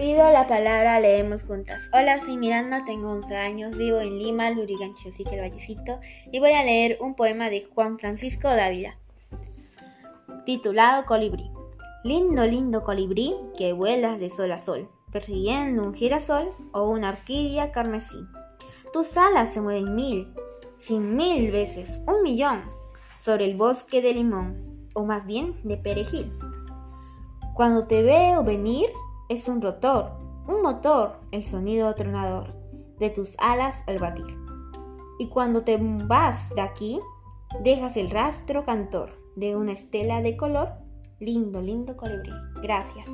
Pido la palabra, leemos juntas. Hola, soy Miranda, tengo 11 años, vivo en Lima, Lurigancho, sigue el Vallecito, y voy a leer un poema de Juan Francisco Dávila, titulado Colibrí. Lindo, lindo colibrí que vuelas de sol a sol, persiguiendo un girasol o una orquídea carmesí. Tus alas se mueven mil, cien mil veces, un millón, sobre el bosque de limón, o más bien de perejil. Cuando te veo venir, es un rotor, un motor, el sonido tronador de tus alas al batir. Y cuando te vas de aquí, dejas el rastro cantor de una estela de color. Lindo, lindo colibrí. Gracias.